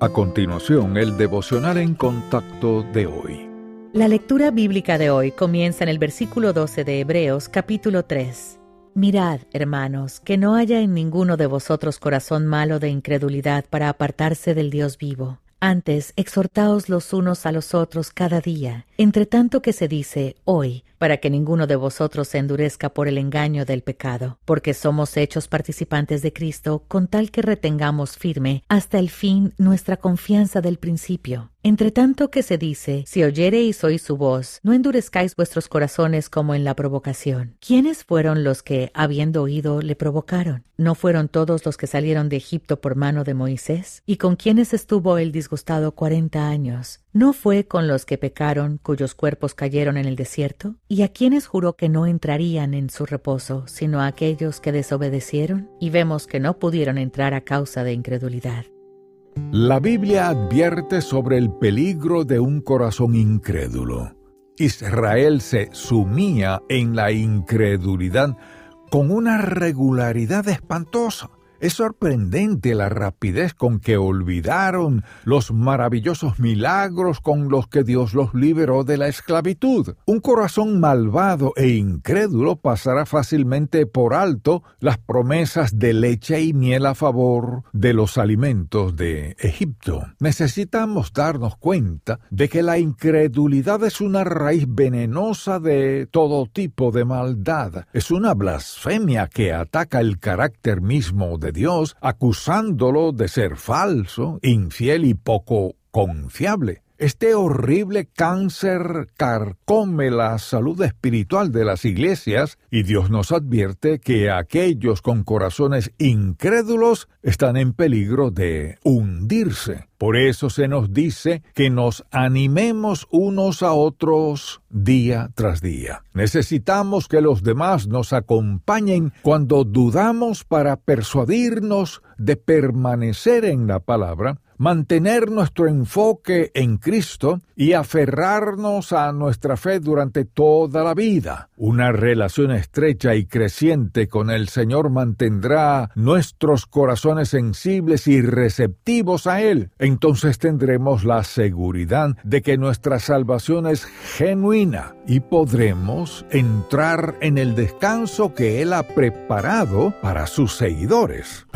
A continuación, el devocional en contacto de hoy. La lectura bíblica de hoy comienza en el versículo 12 de Hebreos capítulo 3. Mirad, hermanos, que no haya en ninguno de vosotros corazón malo de incredulidad para apartarse del Dios vivo. Antes, exhortaos los unos a los otros cada día, entre tanto que se dice hoy, para que ninguno de vosotros se endurezca por el engaño del pecado, porque somos hechos participantes de Cristo, con tal que retengamos firme hasta el fin nuestra confianza del principio. Entre tanto que se dice, si oyereis oí su voz, no endurezcáis vuestros corazones como en la provocación. ¿Quiénes fueron los que, habiendo oído, le provocaron? ¿No fueron todos los que salieron de Egipto por mano de Moisés? ¿Y con quienes estuvo el disgustado cuarenta años? ¿No fue con los que pecaron, cuyos cuerpos cayeron en el desierto? ¿Y a quienes juró que no entrarían en su reposo, sino a aquellos que desobedecieron? Y vemos que no pudieron entrar a causa de incredulidad. La Biblia advierte sobre el peligro de un corazón incrédulo. Israel se sumía en la incredulidad con una regularidad espantosa. Es sorprendente la rapidez con que olvidaron los maravillosos milagros con los que Dios los liberó de la esclavitud. Un corazón malvado e incrédulo pasará fácilmente por alto las promesas de leche y miel a favor de los alimentos de Egipto. Necesitamos darnos cuenta de que la incredulidad es una raíz venenosa de todo tipo de maldad. Es una blasfemia que ataca el carácter mismo de Dios, acusándolo de ser falso, infiel y poco confiable. Este horrible cáncer carcome la salud espiritual de las iglesias y Dios nos advierte que aquellos con corazones incrédulos están en peligro de hundirse. Por eso se nos dice que nos animemos unos a otros día tras día. Necesitamos que los demás nos acompañen cuando dudamos para persuadirnos de permanecer en la palabra mantener nuestro enfoque en Cristo y aferrarnos a nuestra fe durante toda la vida. Una relación estrecha y creciente con el Señor mantendrá nuestros corazones sensibles y receptivos a Él. Entonces tendremos la seguridad de que nuestra salvación es genuina y podremos entrar en el descanso que Él ha preparado para sus seguidores.